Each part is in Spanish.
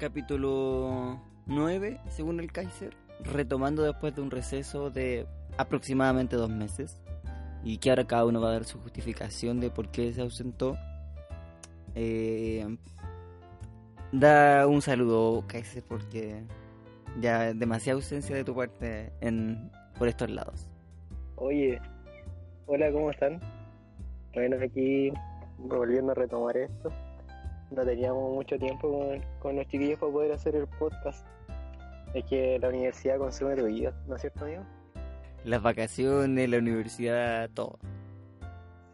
capítulo 9, según el Kaiser, retomando después de un receso de aproximadamente dos meses. Y que ahora cada uno va a dar su justificación de por qué se ausentó. Eh, da un saludo, Kaiser, porque ya demasiada ausencia de tu parte en, por estos lados. Oye, hola, ¿cómo están? Bueno, aquí volviendo a retomar esto. No teníamos mucho tiempo con, con los chiquillos para poder hacer el podcast. Es que la universidad consume tu vida, ¿no es cierto, amigo? Las vacaciones, la universidad, todo.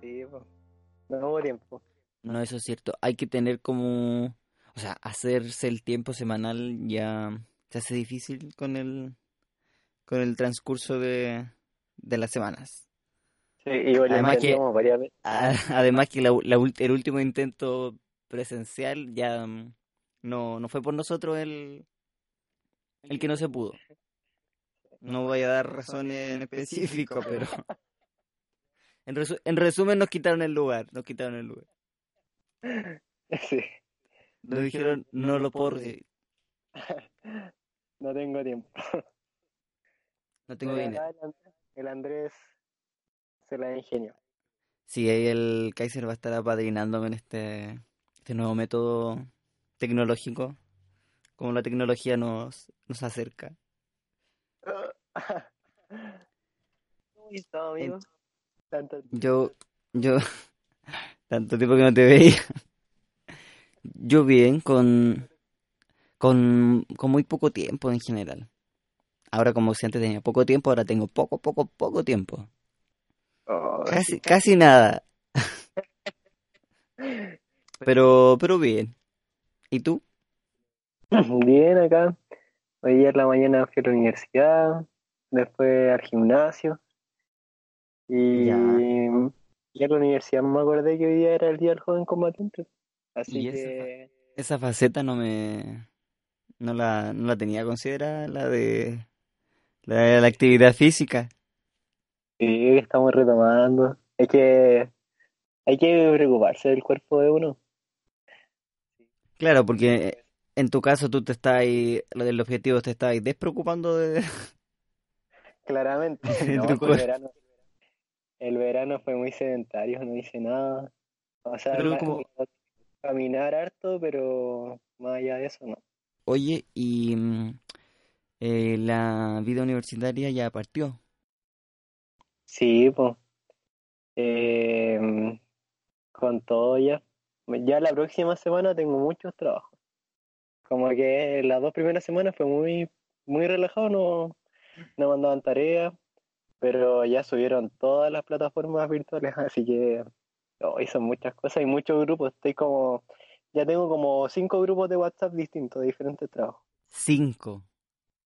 Sí, pues. No hubo tiempo. No, eso es cierto. Hay que tener como... O sea, hacerse el tiempo semanal ya se hace difícil con el, con el transcurso de, de las semanas. Sí, igual ya Además que- varias Además que la, la ult- el último intento presencial ya mm, no, no fue por nosotros el, el que no se pudo. No voy a dar razones en específico, pero en, resu- en resumen nos quitaron el lugar, nos quitaron el lugar. Sí. Nos dijeron no lo puedo No tengo tiempo. no tengo dinero. El Andrés se la ingenio. Sí, ahí el Kaiser va a estar apadrinándome en este, este nuevo método tecnológico, como la tecnología nos, nos acerca. ¿Cómo estás, amigo? Tanto Yo, yo, tanto tiempo que no te veía. Yo bien, con, con, con muy poco tiempo en general. Ahora como si antes tenía poco tiempo, ahora tengo poco, poco, poco tiempo. Oh, Casi, casi nada. Pero, pero bien. ¿Y tú? Bien acá. Hoy día en la mañana fui a la universidad, después al gimnasio. Y, Ya. y en la universidad me acordé que hoy día era el día del joven combatiente. Así ¿Y esa que Esa faceta no me, no la, no la tenía considerada, la de, la de la actividad física. sí, estamos retomando. Es que hay que preocuparse del cuerpo de uno. Claro, porque en tu caso tú te estás ahí, lo del objetivo te estás ahí despreocupando de... Claramente. No, pues el verano, el verano fue muy sedentario, no hice nada. O sea, como- caminar harto, pero más allá de eso no. Oye, y mm, eh, la vida universitaria ya partió. Sí, pues. Eh, con todo ya. Ya la próxima semana tengo muchos trabajos. Como que las dos primeras semanas fue muy, muy relajado, no, no mandaban tareas, pero ya subieron todas las plataformas virtuales, así que son muchas cosas y muchos grupos. Estoy como, ya tengo como cinco grupos de WhatsApp distintos, de diferentes trabajos. Cinco.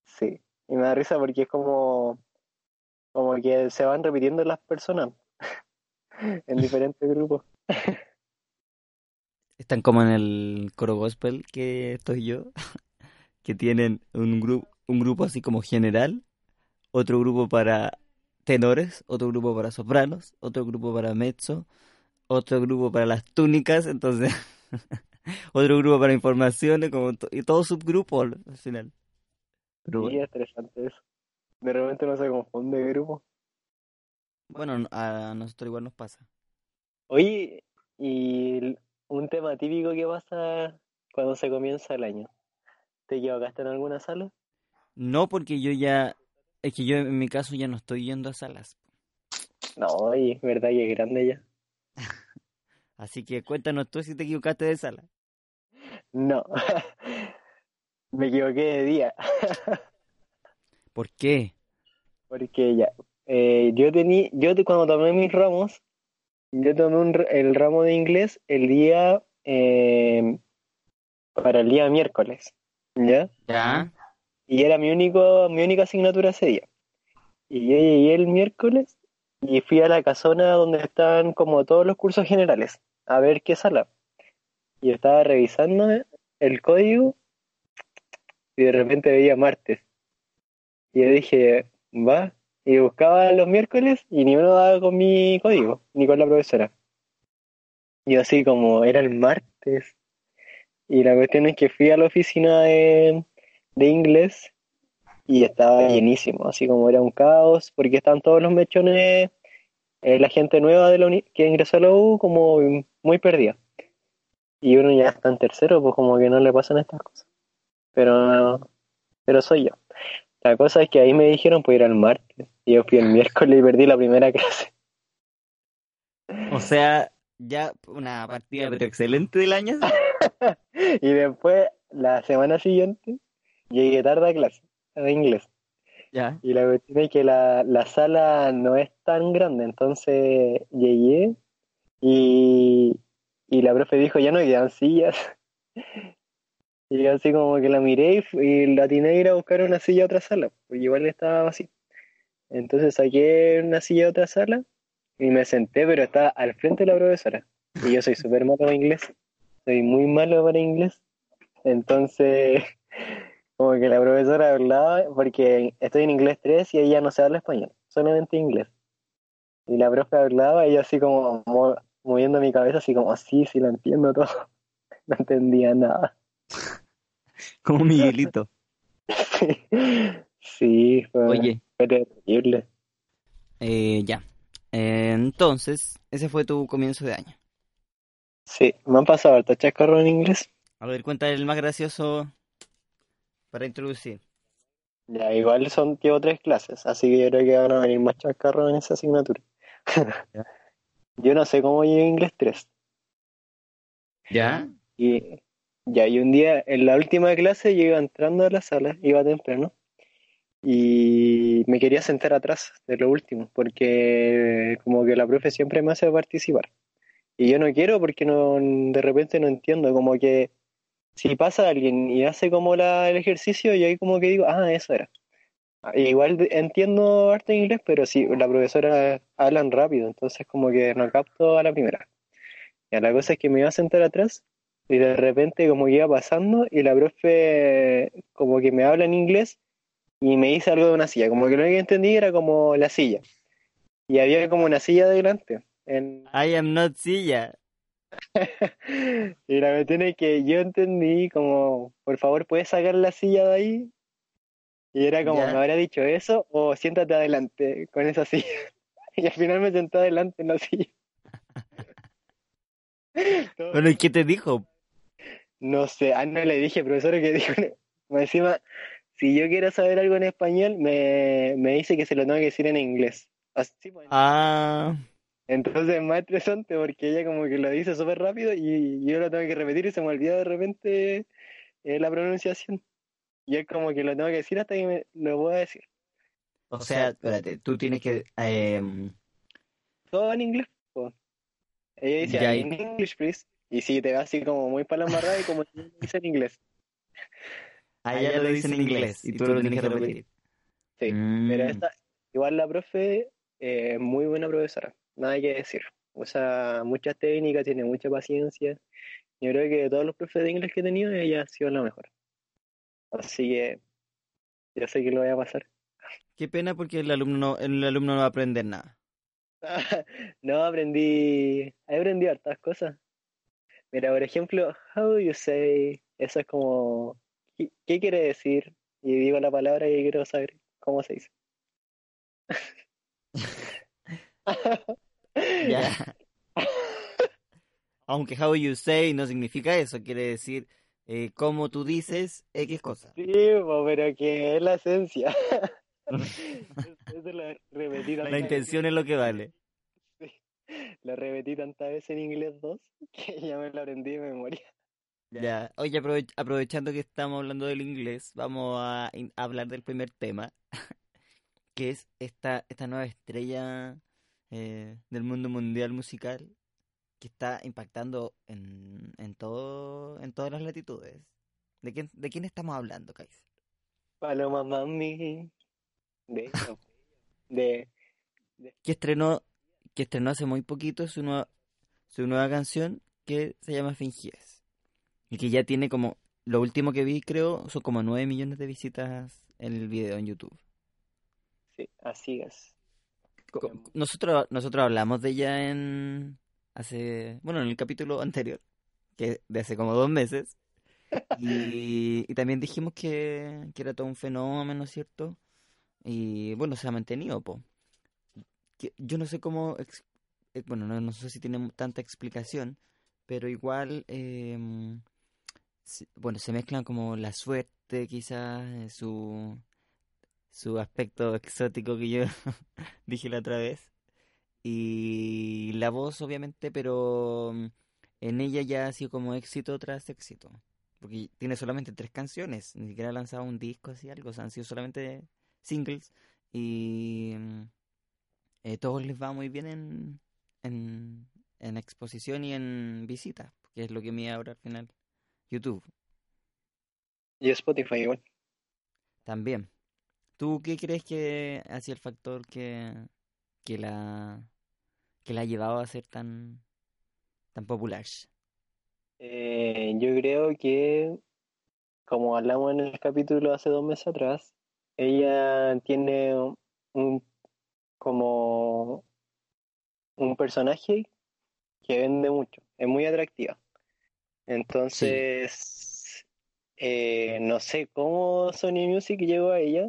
Sí, y me da risa porque es como, como que se van repitiendo las personas en diferentes grupos. Están como en el coro gospel que estoy yo, que tienen un grupo, un grupo así como general, otro grupo para tenores, otro grupo para sopranos, otro grupo para mezzo, otro grupo para las túnicas, entonces otro grupo para informaciones, como y todo subgrupo al al final. Pero Sí, es interesante eso. De repente no se confunde de grupo. Bueno, a nosotros igual nos pasa. Oye, y un tema típico que pasa cuando se comienza el año. ¿Te equivocaste en alguna sala? No, porque yo ya, es que yo en mi caso ya no estoy yendo a salas. No, oye, es verdad que es grande ya. Así que cuéntanos tú si te equivocaste de sala. No, me equivoqué de día. ¿Por qué? Porque ya, eh, yo tenía, yo cuando tomé mis ramos, yo tomé un el ramo de inglés el día, eh, para el día miércoles, ¿ya? ¿Ya? Y era mi único, mi única asignatura ese día. Y yo llegué el miércoles y fui a la casona donde estaban como todos los cursos generales, a ver qué sala. Y estaba revisando el código y de repente veía martes. Y yo dije, va, y buscaba los miércoles y ni uno daba con mi código, ni con la profesora. Y así como, era el martes. Y la cuestión es que fui a la oficina de, de inglés y estaba llenísimo, así como era un caos, porque están todos los mechones, eh, la gente nueva de la uni- que ingresó a la U como muy perdida. Y uno ya está en tercero, pues como que no le pasan estas cosas. Pero, pero soy yo. La cosa es que ahí me dijeron pues ir al martes. Y yo fui el miércoles y perdí la primera clase. O sea, ya una partida pero excelente del año. Y después, la semana siguiente, llegué tarde a clase de inglés. Ya. Y la cuestión es que la, la sala no es tan grande, entonces llegué y, y la profe dijo, ya no quedan sillas. Y yo así como que la miré y, la atiné a ir a buscar una silla a otra sala, porque igual estaba así. Entonces saqué una silla a otra sala y me senté, pero estaba al frente de la profesora. Y yo soy súper malo para inglés, soy muy malo para inglés. Entonces, como que la profesora hablaba, porque estoy en inglés 3 y ella no se habla español, solamente inglés. Y la profe hablaba y yo así como mo- moviendo mi cabeza, así como, sí, sí, lo entiendo todo. No entendía nada. Como Miguelito. Sí, fue, Oye, fue terrible. eh, ya. Eh, entonces, ese fue tu comienzo de año. Sí, me han pasado hartos chascarros en inglés. A ver, cuenta el más gracioso para introducir. Ya, igual son, llevo tres clases, así que yo creo que van a venir más chascarros en esa asignatura. Yo no sé cómo llegué a inglés 3. ¿Ya? Y ya, y un día en la última clase yo iba entrando a la sala, iba temprano, y me quería sentar atrás de lo último, porque como que la profe siempre me hace participar. Y yo no quiero porque no, de repente no entiendo, como que si pasa alguien y hace como la, el ejercicio, yo ahí como que digo, ah, eso era. Igual entiendo arte en inglés, pero sí, la profesora hablan rápido, entonces como que no capto a la primera. Ya, la cosa es que me iba a sentar atrás y de repente como que iba pasando y la profe como que me habla en inglés y me dice algo de una silla, como que lo único que entendí era como la silla. Y había como una silla delante. En... I am not silla. Y la cuestión es que yo entendí como, por favor, ¿puedes sacar la silla de ahí? Y era como, me habrá dicho eso o siéntate adelante con esa silla. Y al final me senté adelante en la silla. Todo- Bueno, ¿y qué te dijo? No sé, ah, no le dije, profesor, que dijo, más encima, si yo quiero saber algo en español, me, me dice que se lo tengo que decir en inglés. Así, pues. Ah, Entonces es más estresante porque ella como que lo dice súper rápido y yo lo tengo que repetir y se me olvida de repente eh, la pronunciación. Y es como que lo tengo que decir hasta que me lo pueda decir. o sea, espérate, tú tienes que... em, Todo en inglés. po. Ella dice, Ya, y- in English, please. Y si te va así como muy para la embarrada y como dice en inglés. ah, ya lo dicen en inglés y tú lo tienes que repetir. Sí, Mm, pero esta, igual la profe eh, es muy buena profesora, nada que decir. Usa muchas técnicas, tiene mucha paciencia. Yo creo que de todos los profes de inglés que he tenido, ella ha sido la mejor. Así que yo sé que lo voy a pasar. Qué pena porque el alumno no, el alumno no va a aprender nada. No, aprendí, he aprendido hartas cosas. Mira, por ejemplo, how do you say, eso es como, ¿qué, qué quiere decir? Y digo la palabra y quiero saber cómo se dice. Ya. Aunque how you say no significa eso, quiere decir eh, como tú dices X cosa. Sí, pero que es la esencia. Eso lo repetí La intención es lo que vale. Lo repetí tantas veces en inglés 2 que ya me lo aprendí de memoria. Ya. Oye, aprove- aprovechando que estamos hablando del inglés, vamos a, hablar del primer tema, que es esta, esta nueva estrella eh, del mundo mundial musical que está impactando en, en todo, en todas las latitudes. ¿De quién, de quién estamos hablando, Kaiser? Paloma Mami. De eso. De. Que estrenó, que estrenó hace muy poquito su nueva, su nueva canción que se llama Fingíes. Y que ya tiene como, lo último que vi creo, son como 9 millones de visitas en el video en YouTube. Sí, así es. Nosotros, nosotros hablamos de ella en hace, bueno, en el capítulo anterior, que de hace como dos meses, Y, y también dijimos que, que era todo un fenómeno, ¿cierto? Y bueno, se ha mantenido, po. Yo no sé cómo, eh, bueno, no, no sé si tiene tanta explicación, pero igual, em, bueno, se mezclan como la suerte, quizás, eh, su, su aspecto exótico que yo dije la otra vez, y la voz, obviamente, pero mm, en ella ya ha sido como éxito tras éxito, porque tiene solamente tres canciones, ni siquiera ha lanzado un disco así, algo, o sea, han sido solamente singles, y mm, eh, todos les va muy bien en, en, en exposición y en visitas, que es lo que mide ahora al final YouTube Y Spotify igual. también. ¿Tú qué crees que ha sido el factor que, que la que la ha llevado a ser tan tan popular? Eh, yo creo que, como hablamos en el capítulo hace dos meses atrás, ella tiene un como un personaje que vende mucho, es muy atractiva. Entonces, eh, no sé cómo Sony Music llegó a ella,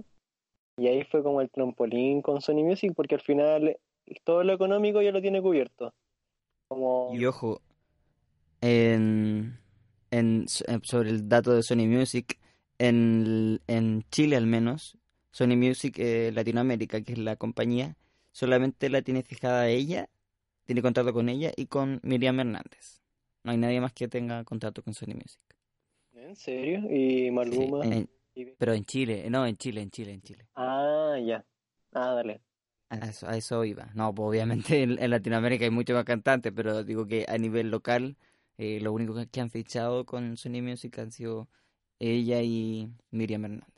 y ahí fue como el trampolín con Sony Music, porque al final todo lo económico ya lo tiene cubierto. Como, Y ojo, en, en, en- sobre el dato de Sony Music, en, en Chile al menos, Sony Music eh, Latinoamérica, que es la compañía, solamente la tiene fijada ella, tiene contrato con ella y con Miriam Hernández. No hay nadie más que tenga contrato con Sony Music. ¿en serio? Y Sí, Maluma. en- y- pero en Chile, no, en Chile, en Chile, en Chile. Ah, ya. Ah, dale. A eso, a eso iba. No, pues obviamente en, en Latinoamérica hay muchos más cantantes, pero digo que a nivel local, eh, lo único que han fichado con Sony Music han sido ella y Miriam Hernández.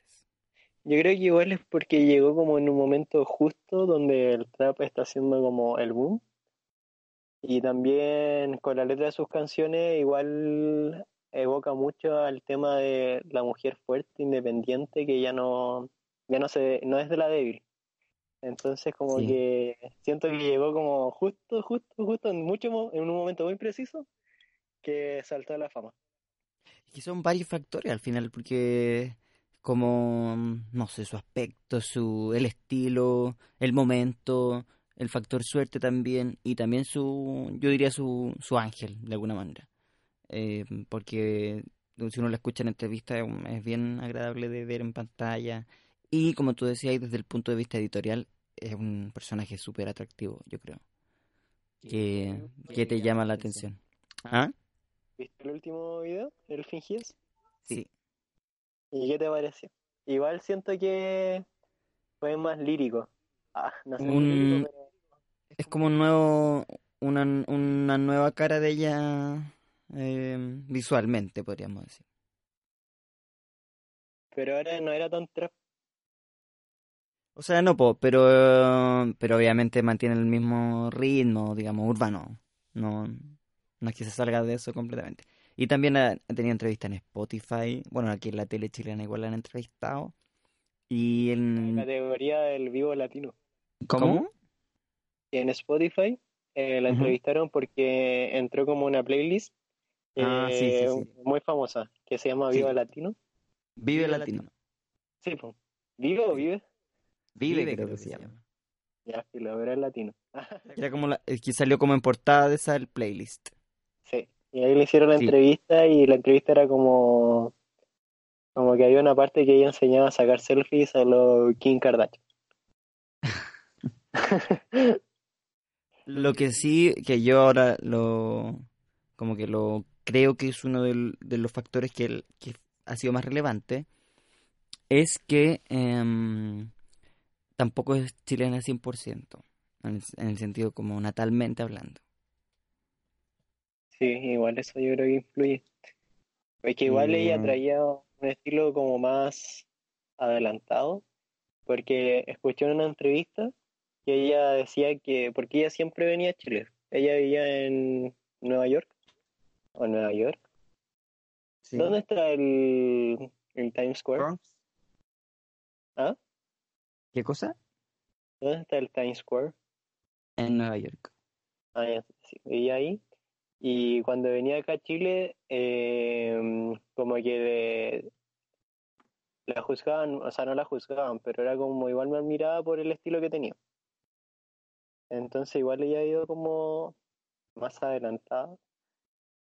Yo creo que igual es porque llegó como en un momento justo donde el trap está haciendo como el boom. Y también con la letra de sus canciones igual evoca mucho al tema de la mujer fuerte, independiente, que ya no, ya no se, no es de la débil. Entonces como Sí. que siento que llegó como justo, justo, justo en mucho, en un momento muy preciso que saltó a la fama. Y son varios factores al final, porque como, no sé, su aspecto, su, el estilo, el momento, el factor suerte también, y también su, yo diría su, su ángel, de alguna manera. Eh, porque si uno la escucha en entrevista es bien agradable de ver en pantalla. Y como tú decías, desde el punto de vista editorial, es un personaje súper atractivo, yo creo, que, que te llama la atención. ¿Ah? ¿Viste el último video? ¿El fingías? Sí. ¿Y qué te pareció? Igual siento que fue más lírico. Ah, no sé Un- lírico, pero Es como un nuevo, una, una nueva cara de ella eh, visualmente, podríamos decir. pero ahora no era tan trap. O sea, no, po, pero, pero obviamente mantiene el mismo ritmo, digamos, urbano. No, no es que se salga de eso completamente. Y también ha, ha tenido entrevistas en Spotify. Bueno, aquí en la tele chilena igual la han entrevistado. Y En en... categoría del vivo latino. ¿Cómo? Y en Spotify eh, la entrevistaron porque entró como una playlist Ah, sí, sí, eh, sí. muy famosa que se llama Sí. Viva Latino. Vive Latino. Sí, pues. ¿Vivo o vive? Vive, creo que se llama. Ya, sí, lo verá el latino. Era como la, que salió como en portada de esa el playlist. Y ahí le hicieron la Sí. entrevista y la entrevista era como, como que había una parte que ella enseñaba a sacar selfies a los Kim Kardashian. Lo que sí, que yo ahora lo, como que lo creo que es uno del- de los factores que, el- que ha sido más relevante, es que em, tampoco es chilena 100%, en el, en el sentido como natalmente hablando. Sí, igual eso yo creo que influye. Es que igual ella Mm. traía un estilo como más adelantado, porque escuché en una entrevista que ella decía que, porque ella siempre venía a Chile, ella vivía en Nueva York, o Nueva York. ¿Dónde está el, el Times Square? ¿Ah? ¿Qué cosa? ¿Dónde está el Times Square? En Nueva York. Ah, ya, sí, vivía ahí. Y cuando venía acá a Chile, eh, como que la juzgaban, o sea, no la juzgaban, pero era como igual me admiraba por el estilo que tenía. Entonces igual ella ha ido como más adelantada.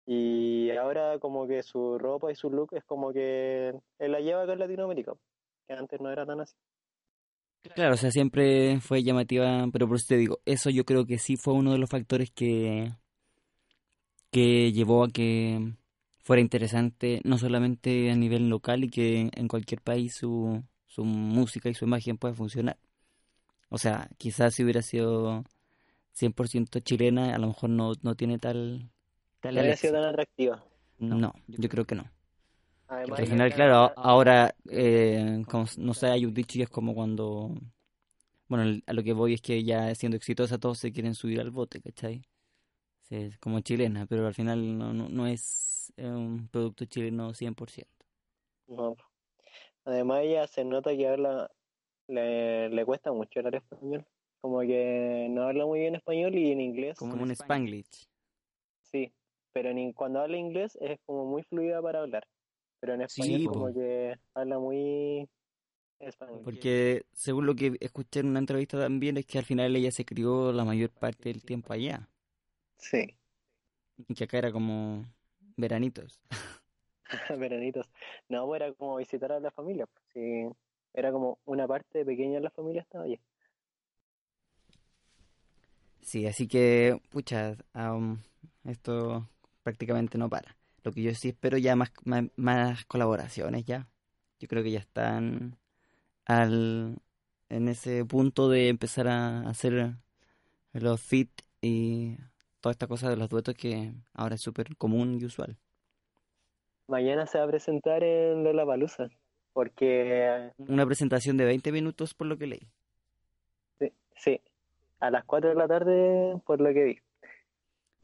Y ahora como que su ropa y su look es como que él la lleva acá en Latinoamérica, que antes no era tan así. Claro, o sea, siempre fue llamativa, pero por eso te digo, eso yo creo que sí fue uno de los factores que, que llevó a que fuera interesante, no solamente a nivel local y que en cualquier país su, su música y su imagen pueda funcionar. O sea, quizás si hubiera sido 100% chilena, a lo mejor no, no tiene tal, tal había sido tan atractiva. No, yo creo que no. Además, Porque al final, claro, ahora, eh, como- no sé, hay un dicho y es como cuando, bueno, a lo que voy es que ya siendo exitosa todos se quieren subir al bote, ¿cachai? Sí, es como chilena, pero al final no, no, no es eh, un producto chileno 100%. No. Además ella se nota que habla, le, le cuesta mucho hablar español. Como que no habla muy bien español y en inglés Como un Spanglish. sí, pero en cuando habla inglés es como muy fluida para hablar. Pero en Sí, español po. como que habla muy español. Porque según lo que escuché en una entrevista también es que al final ella se crió la mayor parte del tiempo allá. Sí, Y que acá era como veranitos. veranitos. No, pues era como visitar a la familia. pues, Sí, era como una parte pequeña de la familia estaba allí. Sí, así que, pucha, aún esto prácticamente no para. Lo que yo sí espero ya más, más, más colaboraciones ya. Yo creo que ya están al, en ese punto de empezar a hacer los fit y toda esta cosa de los duetos que ahora es súper común y usual. Mañana se va a presentar en Lollapalooza, porque Una presentación de 20 minutos por lo que leí. sí, sí, a las 4 de la tarde por lo que vi.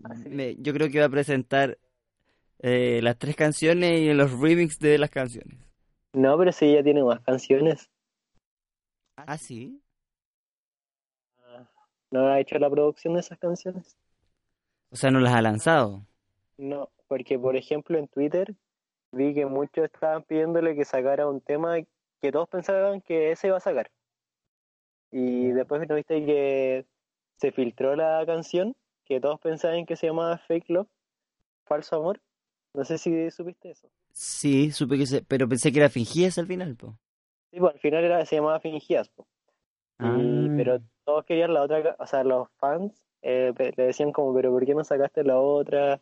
Así Me- yo creo que va a presentar eh, las tres canciones y los remix de las canciones. No, pero sí, ella tiene más canciones. Ah, sí. ¿No ha hecho la producción de esas canciones? O sea, no las ha lanzado. No, porque por ejemplo en Twitter vi que muchos estaban pidiéndole que sacara un tema que todos pensaban que ese iba a sacar. Y después no viste que se filtró la canción que todos pensaban que se llamaba Fake Love, Falso Amor. No sé si supiste eso. Sí, supe que se... Pero pensé que era fingida al final, po. Sí, pues al final era, se llamaba Fingías, po. Y- Ah. pero todos querían la otra, o sea, los fans eh, le decían como, pero ¿por qué no sacaste la otra?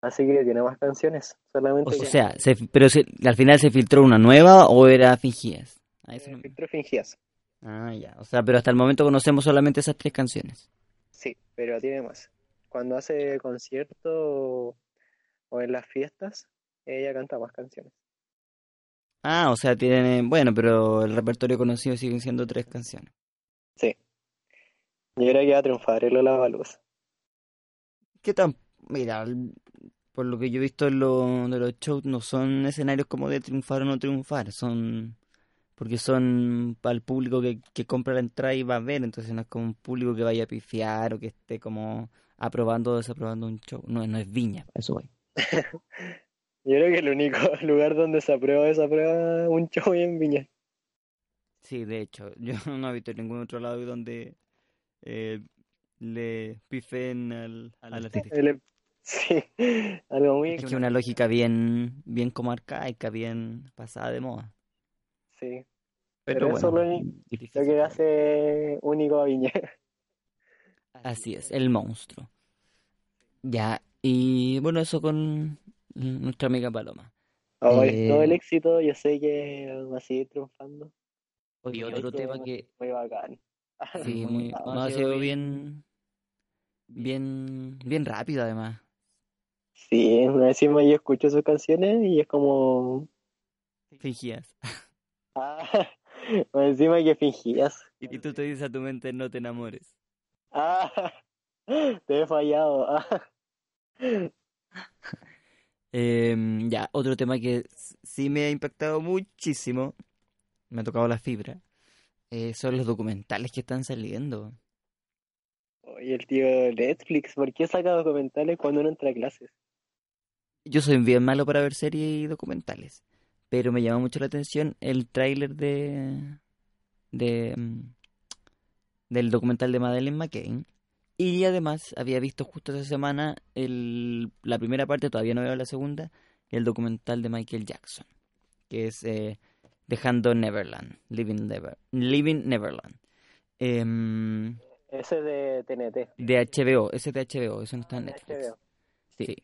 Así que tiene más canciones, solamente O que sea, se, pero se- al final se filtró una nueva o era fingidas. Ah, eso eh, no- filtró Fingías. ah, ya. O sea, pero hasta el momento conocemos solamente esas tres canciones. Sí, pero tiene más. Cuando hace concierto o, o en las fiestas, ella canta más canciones. Ah, o sea, tienen... Bueno, pero el repertorio conocido siguen siendo tres canciones. Sí. Yo creo que va a triunfar el Lollapalooza. ¿Qué tan...? Mira, por lo que yo he visto en lo- de los shows, no son escenarios como de triunfar o no triunfar, son... Porque son para el público que, que compra la entrada y va a ver, entonces no es como un público que vaya a pifiar o que esté como aprobando o desaprobando un show. No, no es viña, para eso voy. Yo creo que el único lugar donde se aprueba desaprueba un show es en Viña. Sí, de hecho, yo no he visto en ningún otro lado donde eh, le pifen al, al artista. El- sí, algo muy Es que una lógica bien, bien como arcaica, bien pasada de moda. Sí, Pero Pero eso bueno, es lo lo que hace único a Viña. Así es, el monstruo. Ya, y bueno, eso con nuestra amiga Paloma. Eh, es todo el éxito, yo sé que va a seguir triunfando. Y Yo otro sé tema que Muy bacán. sí, muy, no, ha sido bien, bien, bien rápido además. Sí, encima yo escucho sus canciones y es como... Fingías. Ah, encima que fingías. Y tú te dices a tu mente, no te enamores. Ah, te he fallado. Ah. Em, ya, otro tema que sí me ha impactado muchísimo, me ha tocado la fibra, eh, son los documentales que están saliendo. Oye, el tío Netflix, ¿por qué saca documentales cuando uno entra a clases? Yo soy bien malo para ver series y documentales, pero me llamó mucho la atención el tráiler de, de mm, del documental de Madeleine McCain. Y además había visto justo esa semana el, la primera parte, todavía no veo la segunda, el documental de Michael Jackson, que es eh, Dejando Neverland, Living, Never, Living Neverland. Em, Ese de TNT. de HBO, ese de HBO, eso no está en Netflix. HBO. Sí.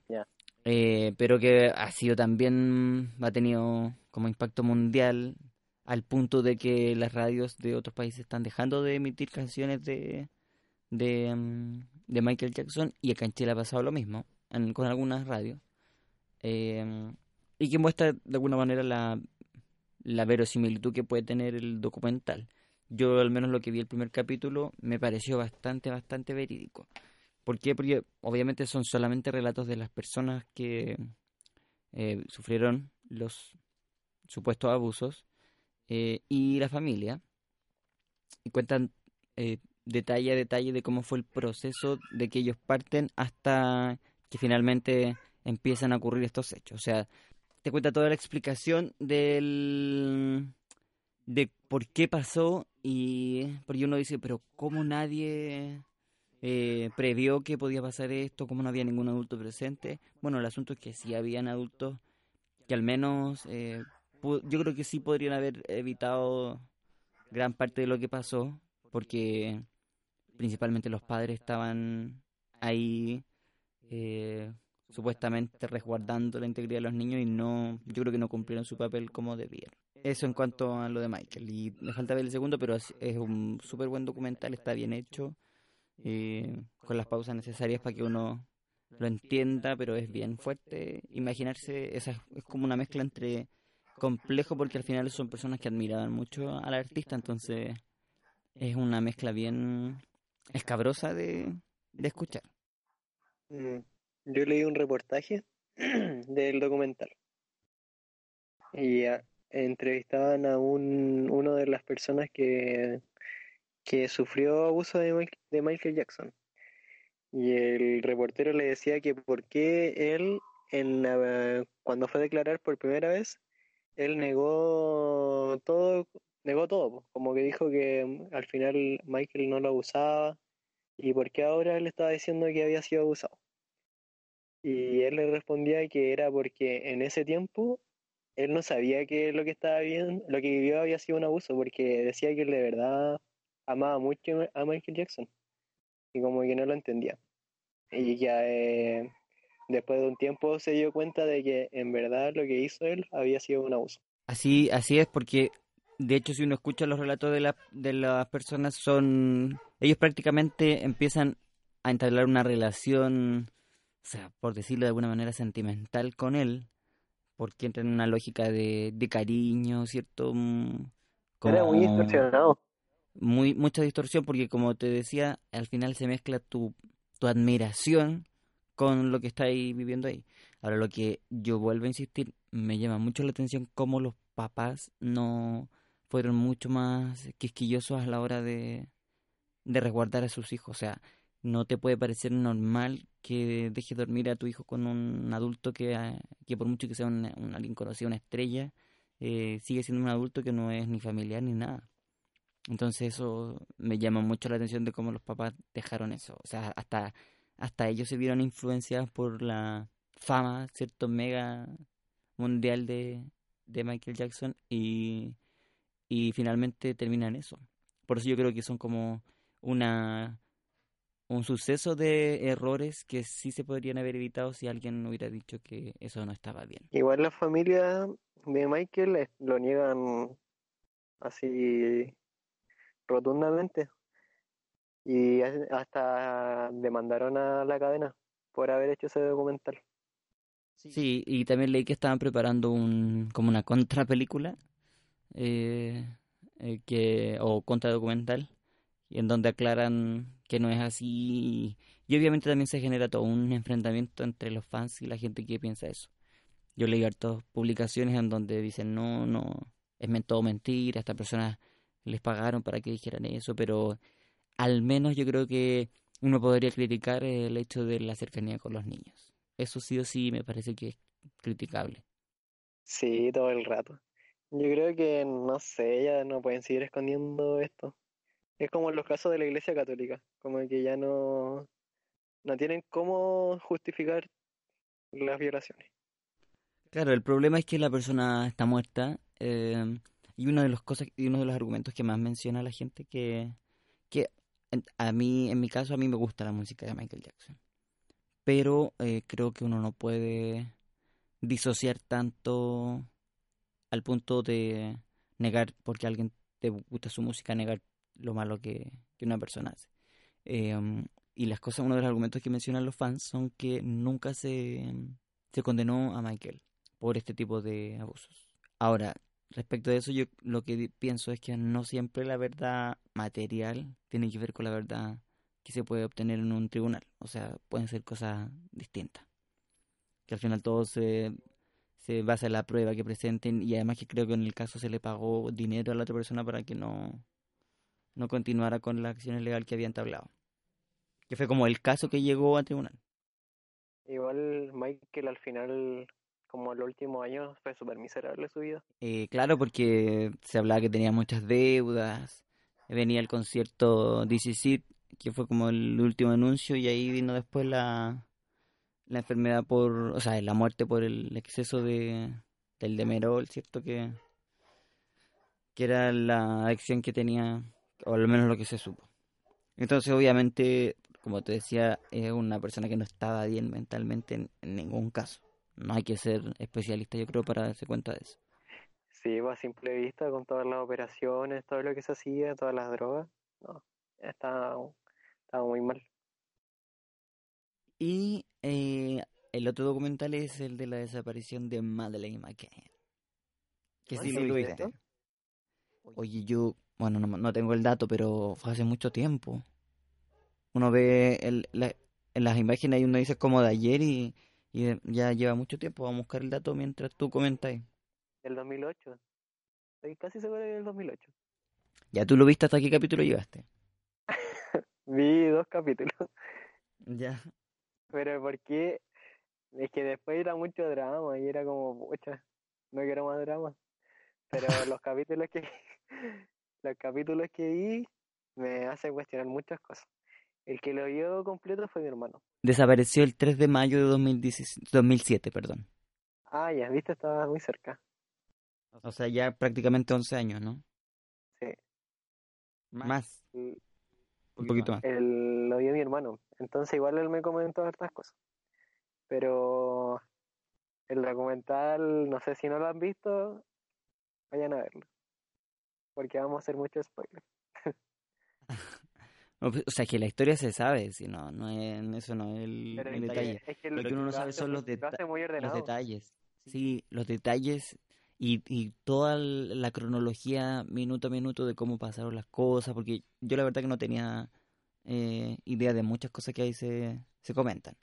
Eh, pero que ha sido también, ha tenido como impacto mundial al punto de que las radios de otros países están dejando de emitir canciones de, de, de Michael Jackson y acá en Chile ha pasado lo mismo en- con algunas radios Eh, y que muestra de alguna manera la, la verosimilitud que puede tener el documental. Yo al menos lo que vi el primer capítulo me pareció bastante, bastante verídico. ¿Por qué? Porque obviamente son solamente relatos de las personas que eh, sufrieron los supuestos abusos eh, y la familia. Y cuentan eh, detalle a detalle de cómo fue el proceso de que ellos parten hasta que finalmente empiezan a ocurrir estos hechos. O sea, te cuenta toda la explicación del de por qué pasó y porque uno dice, pero ¿cómo nadie eh, previó que podía pasar esto? ¿Cómo no había ningún adulto presente? Bueno, el asunto es que sí habían adultos que al menos eh, yo creo que sí podrían haber evitado gran parte de lo que pasó porque principalmente los padres estaban ahí eh, supuestamente resguardando la integridad de los niños y no, yo creo que no cumplieron su papel como debieron. Eso en cuanto a lo de Michael. Y me falta ver el segundo, pero es, un súper buen documental, está bien hecho, eh, con las pausas necesarias para que uno lo entienda, pero es bien fuerte. Imaginarse, esa es, es como una mezcla entre complejo, porque al final son personas que admiraban mucho al artista, entonces es una mezcla bien escabrosa de, de escuchar. Mm, Yo leí un reportaje del documental y entrevistaban a un, uno de las personas que, que sufrió abuso de, Michael Jackson. Y el reportero le decía que por qué él, en, cuando fue a declarar por primera vez, él negó todo, negó todo, como que dijo que mm, al final Michael no lo abusaba y por qué ahora él estaba diciendo que había sido abusado. Y él le respondía que era porque en ese tiempo él no sabía que lo que estaba bien, lo que vivió había sido un abuso, porque decía que él de verdad amaba mucho a Michael Jackson y como que no lo entendía. Y ya eh, después de un tiempo se dio cuenta de que en verdad lo que hizo él había sido un abuso. Así, así es, porque de hecho si uno escucha los relatos de, la- de las personas son... Ellos prácticamente empiezan a entablar una relación, sea, por decirlo de alguna manera, sentimental con él, porque entra en una lógica de, de cariño, ¿cierto? Mm, Era muy como- distorsionado. muy mucha distorsión porque como te decía, al final se mezcla tu, tu admiración con lo que estáis viviendo ahí. Ahora lo que yo vuelvo a insistir, me llama mucho la atención cómo los papás no fueron mucho más quisquillosos a la hora de, de resguardar a sus hijos. O sea, no te puede parecer normal que dejes dormir a tu hijo con un adulto que, ah, que por mucho que sea un, un una estrella, eh, sigue siendo un adulto que no es ni familiar ni nada. Entonces eso me llama mucho la atención de cómo los papás dejaron eso. O sea, hasta, hasta ellos se vieron influenciados por la fama, ¿cierto? Mega mundial de, de Michael Jackson y, y finalmente terminan eso. Por eso yo creo que son como una un suceso de errores que sí se podrían haber evitado si alguien hubiera dicho que eso no estaba bien. Igual la familia de Michael lo niegan así rotundamente. Y ha- hasta demandaron a la cadena por haber hecho ese documental. Sí, y también leí que estaban preparando un, como una contrapelícula eh, eh, que, o contradocumental, en donde aclaran que no es así. Y, obviamente también se genera todo un enfrentamiento entre los fans y la gente que piensa eso. Yo leí hartas publicaciones en donde dicen, no, no, es todo mentira, estas personas les pagaron para que dijeran eso, pero al menos yo creo que uno podría criticar el hecho de la cercanía con los niños. Eso sí o sí me parece que es criticable. Sí, todo el rato. Yo creo que, no sé, ya no pueden seguir escondiendo esto. Es como en los casos de la Iglesia Católica, como que ya no, no tienen cómo justificar las violaciones. Claro, el problema es que la persona está muerta eh, y uno de los cosas y uno de los argumentos que más menciona la gente que que a mí en mi caso a mí me gusta la música de Michael Jackson, pero eh, creo que uno no puede disociar tanto al punto de negar porque alguien te gusta su música negar lo malo que, que una persona hace. Eh, y las cosas, uno de los argumentos que mencionan los fans son que nunca se, se condenó a Michael por este tipo de abusos. Ahora, respecto de eso, yo lo que pienso es que no siempre la verdad material tiene que ver con la verdad que se puede obtener en un tribunal. O sea, pueden ser cosas distintas. Que al final todo se, se basa en la prueba que presenten y además que creo que en el caso se le pagó dinero a la otra persona para que no, no continuara con la acción legal que había entablado que fue como el caso que llegó a tribunal. Igual Michael al final, como en los últimos años, fue súper miserable su vida. Eh, claro, porque se hablaba que tenía muchas deudas, venía el concierto DC que fue como el último anuncio, y ahí vino después la, la enfermedad por, o sea, la muerte por el exceso de, del demerol, ¿cierto? Que, que era la adicción que tenía, o al menos lo que se supo. Entonces, obviamente, como te decía, es una persona que no estaba bien mentalmente en, ningún caso. No hay que ser especialista, yo creo, para darse cuenta de eso. Sí, pues, a simple vista, con todas las operaciones, todo lo que se hacía, todas las drogas, no, estaba, estaba muy mal. Y eh, el otro documental es el de la desaparición de Madeleine McCann. Que sí lo viste. Oye, yo, bueno, no, no tengo el dato, pero fue hace mucho tiempo uno ve el, en las imágenes y uno dice como de ayer y, ya lleva mucho tiempo. Vamos a buscar el dato mientras tú comentas. El 2008. Estoy casi seguro que el 2008. ¿Ya tú lo viste hasta qué capítulo llegaste? Vi dos capítulos. Ya. Pero ¿por qué? Es que después era mucho drama y era como, pucha, no quiero más drama. Pero los capítulos que los capítulos que vi me hacen cuestionar muchas cosas. El que lo vio completo fue mi hermano. Desapareció el 3 de mayo de 2007, perdón. Ah, ya, viste, estaba muy cerca. O sea, ya prácticamente 11 años, ¿no? Sí. Más. Un poquito más. Él lo vio mi hermano. Entonces igual él me comentó estas cosas. Pero el documental, no sé si no lo han visto, vayan a verlo. Porque vamos a hacer muchos spoilers. Pues, o sea, que la historia se sabe, si no, no es, eso no es el, detalle. lo, que uno no sabe son los, los detalles. Sí, los detalles y, y toda la cronología minuto a minuto de cómo pasaron las cosas, porque yo la verdad que no tenía eh, idea de muchas cosas que ahí se, se comentan.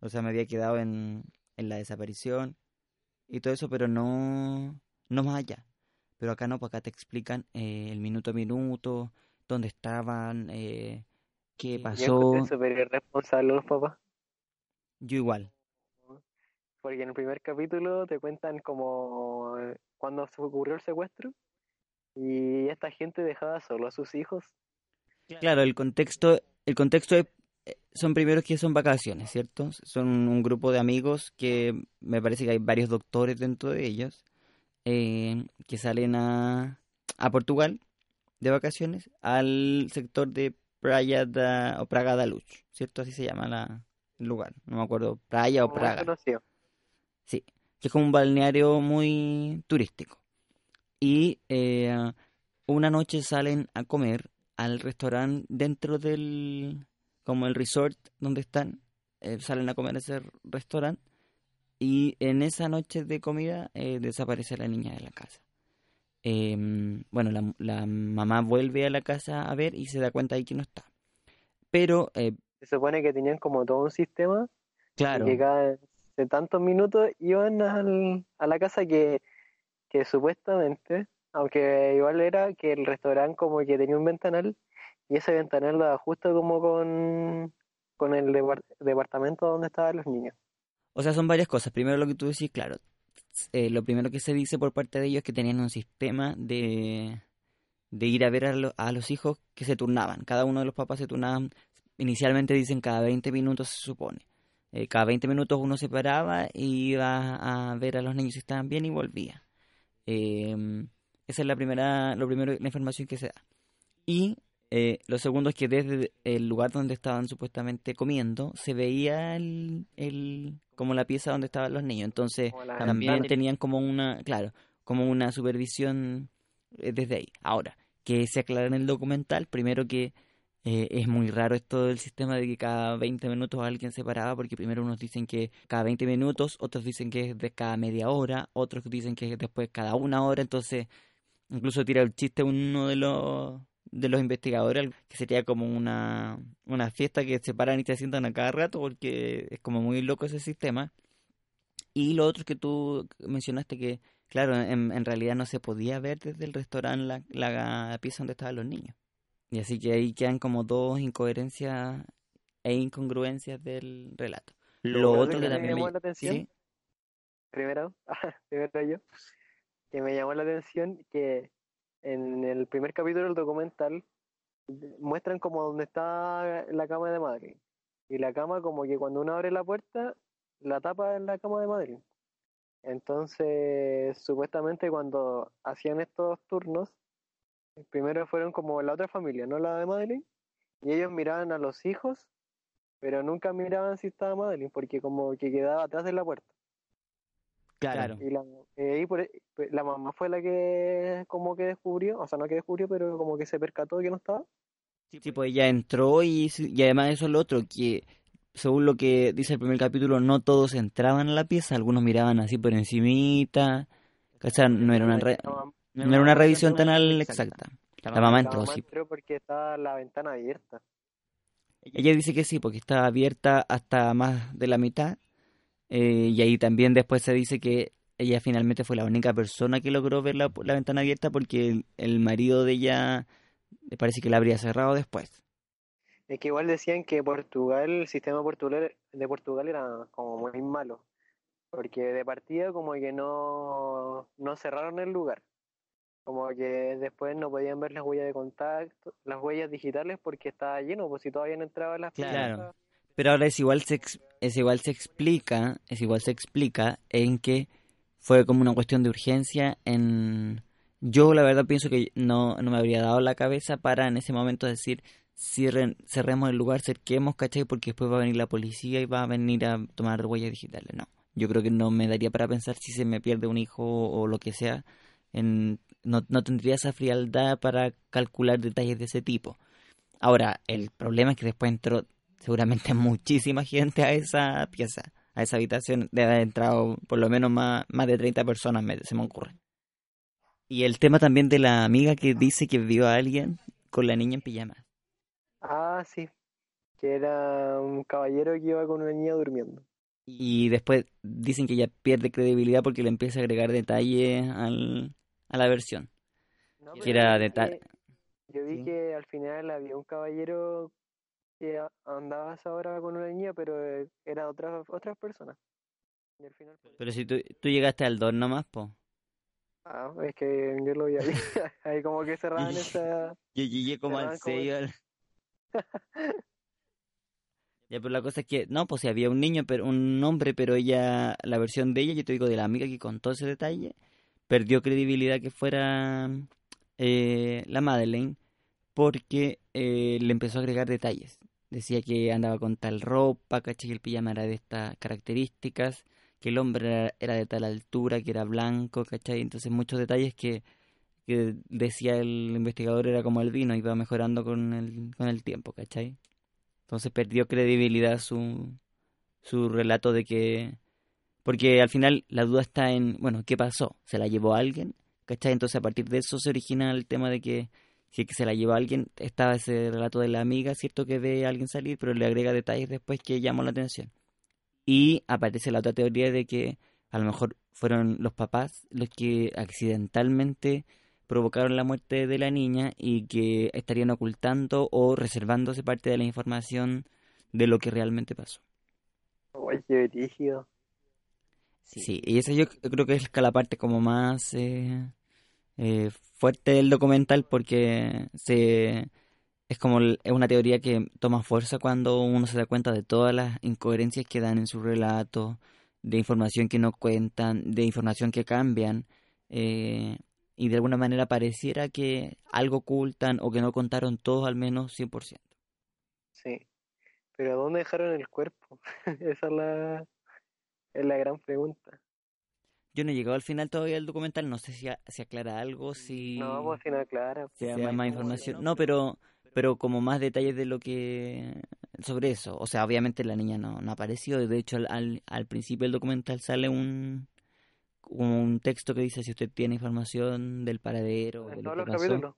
O sea, me había quedado en, en la desaparición y todo eso, pero no, no más allá. Pero acá no, pues acá te explican eh, el minuto a minuto, dónde estaban, eh, qué pasó. Yo súper irresponsable los papás. Yo igual. Porque en el primer capítulo te cuentan como eh, cuando se ocurrió el secuestro y esta gente dejaba solo a sus hijos. Claro, el contexto, el contexto es, eh, son primeros que son vacaciones, ¿cierto? Son un grupo de amigos que me parece que hay varios doctores dentro de ellos eh, que salen a, a Portugal de vacaciones al sector de Praia da, o Praga da Luz, ¿cierto? Así se llama la, el lugar, no me acuerdo, Praia o Praga. Sí, que es como un balneario muy turístico. Y eh, una noche salen a comer al restaurante dentro del, como el resort donde están, eh, salen a comer a ese restaurante y en esa noche de comida eh, desaparece la niña de la casa. Em, bueno, la, la, mamá vuelve a la casa a ver y se da cuenta ahí que no está. Pero... Eh, se supone que tenían como todo un sistema. Claro. Que cada de tantos minutos iban al, a la casa que, que supuestamente, aunque igual era que el restaurante como que tenía un ventanal y ese ventanal daba justo como con, con el depar- departamento donde estaban los niños. O sea, son varias cosas. Primero lo que tú decís, claro. eh, lo primero que se dice por parte de ellos es que tenían un sistema de, de ir a ver a, lo- a los hijos que se turnaban. Cada uno de los papás se turnaban, inicialmente dicen cada 20 minutos se supone. Eh, cada 20 minutos uno se paraba y iba a ver a los niños si estaban bien y volvía. Eh, esa es la primera, lo primero, la información que se da. Y eh, lo segundo es que desde el lugar donde estaban supuestamente comiendo se veía el como la pieza donde estaban los niños. Entonces también tenían como una, claro, como una supervisión eh, desde ahí. Ahora, que se aclara en el documental, primero que eh, es muy raro esto del sistema de que cada 20 minutos alguien se paraba, porque primero unos dicen que cada 20 minutos, otros dicen que es de cada media hora, otros dicen que es después cada una hora, entonces incluso tira el chiste uno de los de los investigadores que sería como una, una fiesta que se paran y se sientan a cada rato porque es como muy loco ese sistema. Y lo otro que tú mencionaste que claro en, en realidad no se podía ver desde el restaurante la, la pieza donde estaban los niños. Y así que ahí quedan como dos incoherencias e incongruencias del relato. Lo otro ¿sabes que qué me también me- llamó la atención? sí, primero, primero yo, que me llamó la atención que en el primer capítulo del documental muestran como donde está la cama de Madeline. Y la cama como que cuando uno abre la puerta, la tapa en la cama de Madeline. Entonces, supuestamente cuando hacían estos turnos, primero fueron como la otra familia, no la de Madeline, y ellos miraban a los hijos, pero nunca miraban si estaba Madeline, porque como que quedaba atrás de la puerta. Claro Y la, eh, ahí por- pues, la mamá fue la que como que descubrió, o sea, no que descubrió, pero como que se percató que no estaba. Sí, pues ella entró y, y además eso es lo otro, que según lo que dice el primer capítulo, no todos entraban a la pieza, algunos miraban así por encimita, ¿cachai? No era una, re- no era una revisión tan al- exacta. La mamá la entró, sí. entró porque estaba la ventana abierta. Ella dice que sí, porque estaba abierta hasta más de la mitad, eh, y ahí también después se dice que ella finalmente fue la única persona que logró ver la, la ventana abierta porque el, el marido de ella me parece que la habría cerrado después. Es que igual decían que Portugal, el sistema portugués de Portugal era como muy malo, porque de partida como que no, no cerraron el lugar, como que después no podían ver las huellas de contacto, las huellas digitales porque estaba lleno, pues si todavía no entraban las Claro. piezas. Pero ahora es igual se es igual se explica, es igual se explica en que fue como una cuestión de urgencia en yo la verdad pienso que no, no me habría dado la cabeza para en ese momento decir cierren, cerremos el lugar, cerquemos, ¿cachai? Porque después va a venir la policía y va a venir a tomar huellas digitales. No, yo creo que no me daría para pensar si se me pierde un hijo o lo que sea. No, no tendría esa frialdad para calcular detalles de ese tipo. Ahora, el problema es que después entró seguramente muchísima gente a esa pieza, a esa habitación. Debe haber entrado por lo menos más, más de 30 personas, me- se me ocurre. Y el tema también de la amiga que dice que vio a alguien con la niña en pijama. Ah, sí, que era un caballero que iba con una niña durmiendo. Y después dicen que ella pierde credibilidad porque le empieza a agregar detalles al, a la versión. No, Que era yo vi de tal- que- Yo vi Sí. que al final había un caballero que andaba esa hora con una niña, pero eh, era otra, otras personas. Y al final, pues, Pero si tú, tú llegaste al 2 nomás, po. ah, es que yo lo vi ahí. ahí como que cerraban esa... Yo llegué como al Cerraban como 6 al... Ya, pero la cosa es que, no, pues si había un niño, pero un hombre, pero ella, la versión de ella, yo te digo, de la amiga que contó ese detalle, perdió credibilidad que fuera eh, la Madeleine, porque eh, le empezó a agregar detalles. Decía que andaba con tal ropa, ¿cachai? Que el pijama era de estas características, que el hombre era, de tal altura, que era blanco, ¿cachai? Entonces muchos detalles que, decía el investigador era como el vino, iba mejorando con el, con el tiempo, ¿cachai? Entonces perdió credibilidad su, su relato de que... Porque al final la duda está en, bueno, ¿qué pasó? ¿Se la llevó alguien? ¿Cachai? Entonces a partir de eso se origina el tema de que si es que se la llevó a alguien, estaba ese relato de la amiga, cierto que ve a alguien salir, pero le agrega detalles después que llamó la atención. Y aparece la otra teoría de que a lo mejor fueron los papás los que accidentalmente provocaron la muerte de la niña y que estarían ocultando o reservándose parte de la información de lo que realmente pasó. Oye, brígido. Sí, y esa yo creo que es la parte como más eh, eh, fuerte del documental porque se es como es una teoría que toma fuerza cuando uno se da cuenta de todas las incoherencias que dan en su relato, de información que no cuentan, de información que cambian, eh, y de alguna manera pareciera que algo ocultan o que no contaron todos al menos 100%. Sí. Pero ¿dónde dejaron el cuerpo? Esa es la, es la gran pregunta. Yo no he llegado al final todavía del documental, no sé si, a- si aclara algo, si... No, pues si no, claro. se da más información. No, pero, pero como más detalles de lo que sobre eso. O sea, obviamente la niña no, no apareció. De hecho, al, al, al principio del documental sale un un texto que dice si usted tiene información del paradero de En lo todos que los pasó. capítulos.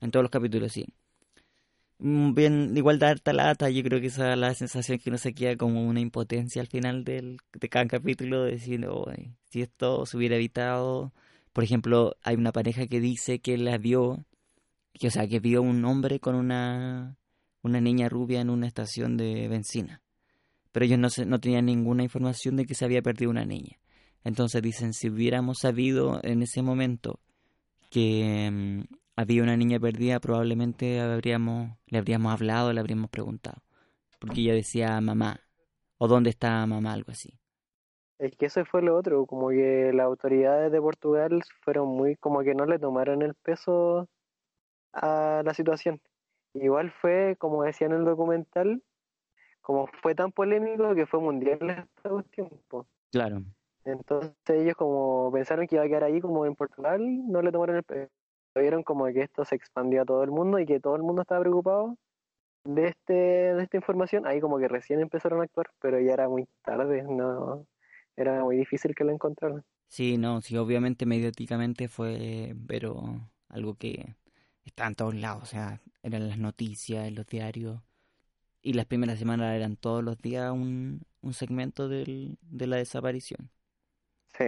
En todos los capítulos, sí. Mm, Bien, igual da harta lata, yo creo que esa es la sensación que uno se queda como una impotencia al final del, de cada capítulo, de decir, "Oy, si esto se hubiera evitado. Por ejemplo, hay una pareja que dice que la vio, que, o sea, que vio un hombre con una, una niña rubia en una estación de benzina. Pero ellos no, se, no tenían ninguna información de que se había perdido una niña. Entonces dicen, si hubiéramos sabido en ese momento que mm, había una niña perdida, probablemente habríamos, le habríamos hablado, le habríamos preguntado. Porque ella decía mamá, o dónde está mamá, algo así. Es que eso fue lo otro, como que las autoridades de Portugal fueron muy, como que no le tomaron el peso a la situación. Igual fue, como decía en el documental, como fue tan polémico que fue mundial esta cuestión. Claro. Entonces ellos como pensaron que iba a quedar ahí como en Portugal, no le tomaron el peso. Vieron como que esto se expandió a todo el mundo y que todo el mundo estaba preocupado de este, de esta información. Ahí como que recién empezaron a actuar, pero ya era muy tarde, no, era muy difícil que lo encontraran. Sí, no, sí, obviamente mediáticamente fue, pero algo que está en todos lados, o sea, eran las noticias, en los diarios, y las primeras semanas eran todos los días un, un segmento del, de la desaparición. Sí,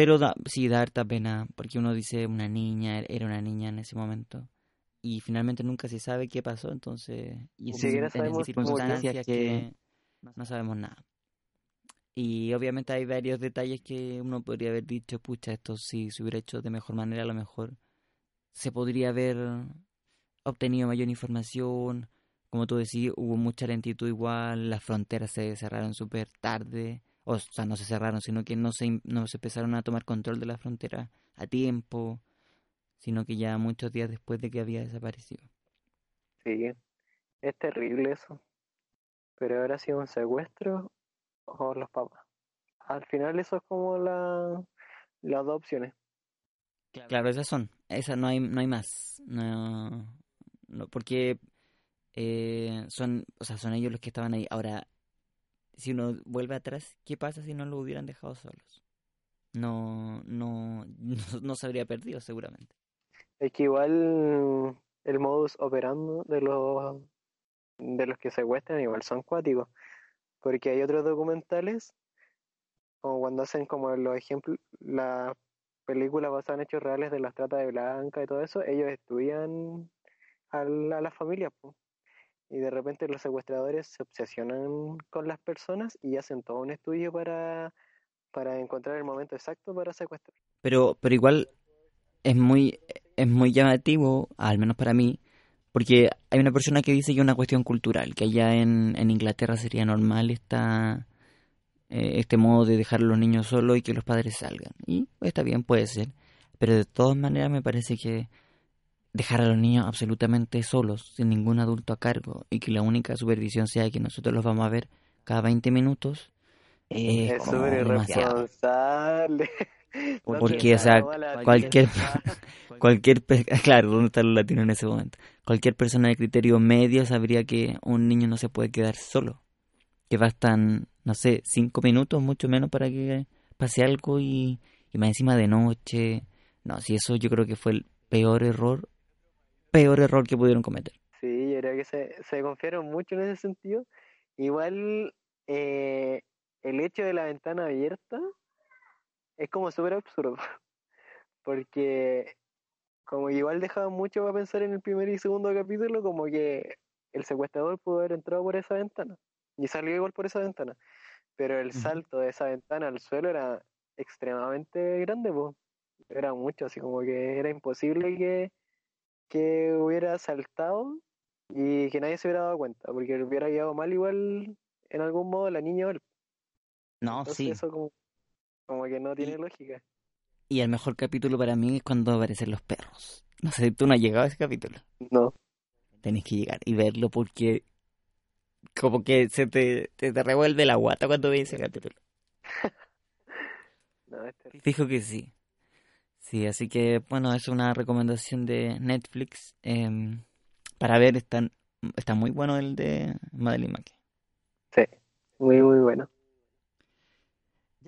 Pero da, sí, da harta pena, porque uno dice una niña, era una niña en ese momento, y finalmente nunca se sabe qué pasó, entonces, y siquiera en sabemos circunstancias que no sabemos nada. Y obviamente hay varios detalles que uno podría haber dicho, pucha, esto si se hubiera hecho de mejor manera, a lo mejor se podría haber obtenido mayor información. Como tú decís, hubo mucha lentitud igual, las fronteras se cerraron súper tarde, o sea, no se cerraron, sino que no se, no se empezaron a tomar control de la frontera a tiempo, sino que ya muchos días después de que había desaparecido. sí, es terrible eso. Pero ahora ha sido un secuestro o los papás. Al final eso es como la, las dos opciones. Claro, esas son. Esas no hay, no hay más. No, no, porque eh, son, o sea, son ellos los que estaban ahí. Ahora, si uno vuelve atrás, ¿qué pasa si no lo hubieran dejado solos? No, no, no, no se habría perdido seguramente. Es que igual el modus operando de los de los que secuestran igual son cuáticos, porque hay otros documentales, como cuando hacen como los ejemplos, las películas basadas en hechos reales de las tratas de blanca y todo eso, ellos estudian a la, a las familias, po. Y de repente los secuestradores se obsesionan con las personas y hacen todo un estudio para, para encontrar el momento exacto para secuestrar. Pero, pero igual es muy, es muy llamativo, al menos para mí, porque hay una persona que dice que es una cuestión cultural, que allá en, en Inglaterra sería normal esta, eh, este modo de dejar a los niños solos y que los padres salgan. Y está bien, puede ser. Pero de todas maneras me parece que dejar a los niños absolutamente solos, sin ningún adulto a cargo, y que la única supervisión sea que nosotros los vamos a ver cada 20 minutos, es Es súper demasiado. irresponsable. No Porque, o sea, cualquier, cualquier, claro, ¿dónde están los latinos en ese momento? Cualquier persona de criterio medio sabría que un niño no se puede quedar solo, que bastan, no sé, cinco minutos, mucho menos para que pase algo y, y más encima de noche. No, si eso yo creo que fue el peor error, peor error que pudieron cometer. Sí, yo creo que se, se confiaron mucho en ese sentido. Igual eh, el hecho de la ventana abierta es como súper absurdo, porque como igual dejaban mucho para pensar en el primer y segundo capítulo, como que el secuestrador pudo haber entrado por esa ventana y salió igual por esa ventana. Pero el salto de esa ventana al suelo era extremadamente grande, pues. Era mucho, así como que era imposible que, que hubiera saltado y que nadie se hubiera dado cuenta, porque le hubiera quedado mal igual en algún modo la niña o él. No, Entonces sí. eso como, como que no tiene Y- lógica. Y el mejor capítulo para mí es cuando aparecen los perros. No sé si tú no has llegado a ese capítulo. No. Tenés que llegar y verlo porque como que se te, te, te revuelve la guata cuando ves ese capítulo. No, este, Fijo que sí. Sí, así que bueno, es una recomendación de Netflix. em, para ver, están, está muy bueno el de Madeline McKay. sí, muy, muy bueno.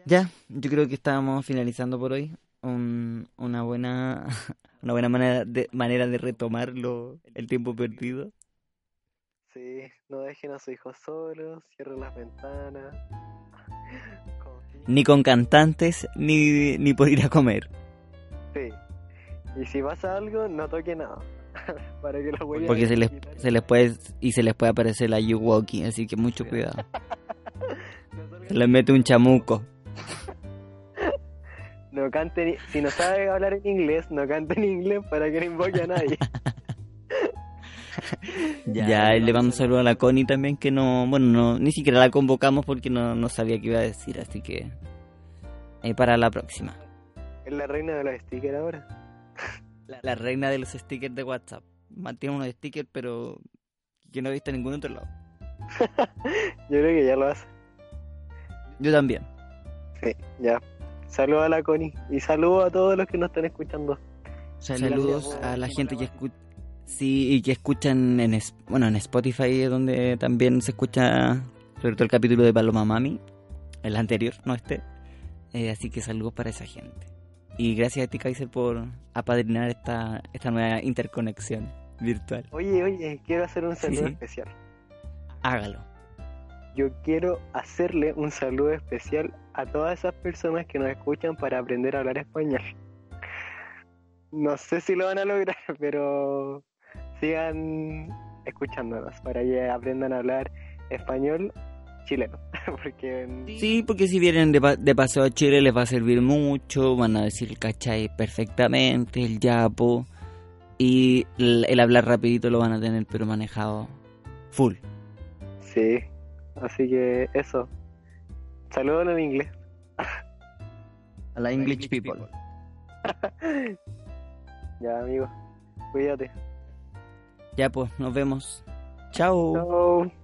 Ya, yo creo que estábamos finalizando por hoy. Un- una buena una buena manera de, manera de retomarlo el tiempo perdido. Sí, no dejen a sus hijos solos, cierren las ventanas. Ni con cantantes, ni, ni por ir a comer. Y si pasa algo, no toque nada. Para que lo voy Porque se les, se les puede y se les puede aparecer la Yuwoki, así que mucho cuidado. Se les mete un chamuco. No cante ni- si no sabe hablar en inglés, no cante en inglés para que no invoque a nadie. Ya, y le mando un saludo a la Connie también, que no, bueno, no, ni siquiera la convocamos porque no, no sabía qué iba a decir, así que eh, para la próxima. Es la reina de los stickers ahora. La, la reina de los stickers de WhatsApp. Mantiene unos stickers, pero que no he visto en ningún otro lado. Yo creo que ya lo hace. Yo también. Sí, ya. Saludos a la Connie y saludos a todos los que nos están escuchando. Saludos a la gente que escucha. Sí, y que escuchan en, bueno, en Spotify, donde también se escucha, sobre todo el capítulo de Paloma Mami, el anterior, no este. Eh, así que saludos para esa gente. Y gracias a ti, Kaiser, por apadrinar esta, esta nueva interconexión virtual. Oye, oye, quiero hacer un Sí, saludo sí. especial. Hágalo. Yo quiero hacerle un saludo especial a todas esas personas que nos escuchan para aprender a hablar español. No sé si lo van a lograr, pero sigan escuchándonos para que aprendan a hablar español chileno. Porque Sí, porque si vienen de, pa- de paseo a Chile les va a servir mucho, van a decir el cachai perfectamente, el yapo, y el, el hablar rapidito lo van a tener pero manejado full. sí, así que eso. Saludos en inglés. A la English people. Ya, amigo. Cuídate. Ya pues, nos vemos. Chao. Chao.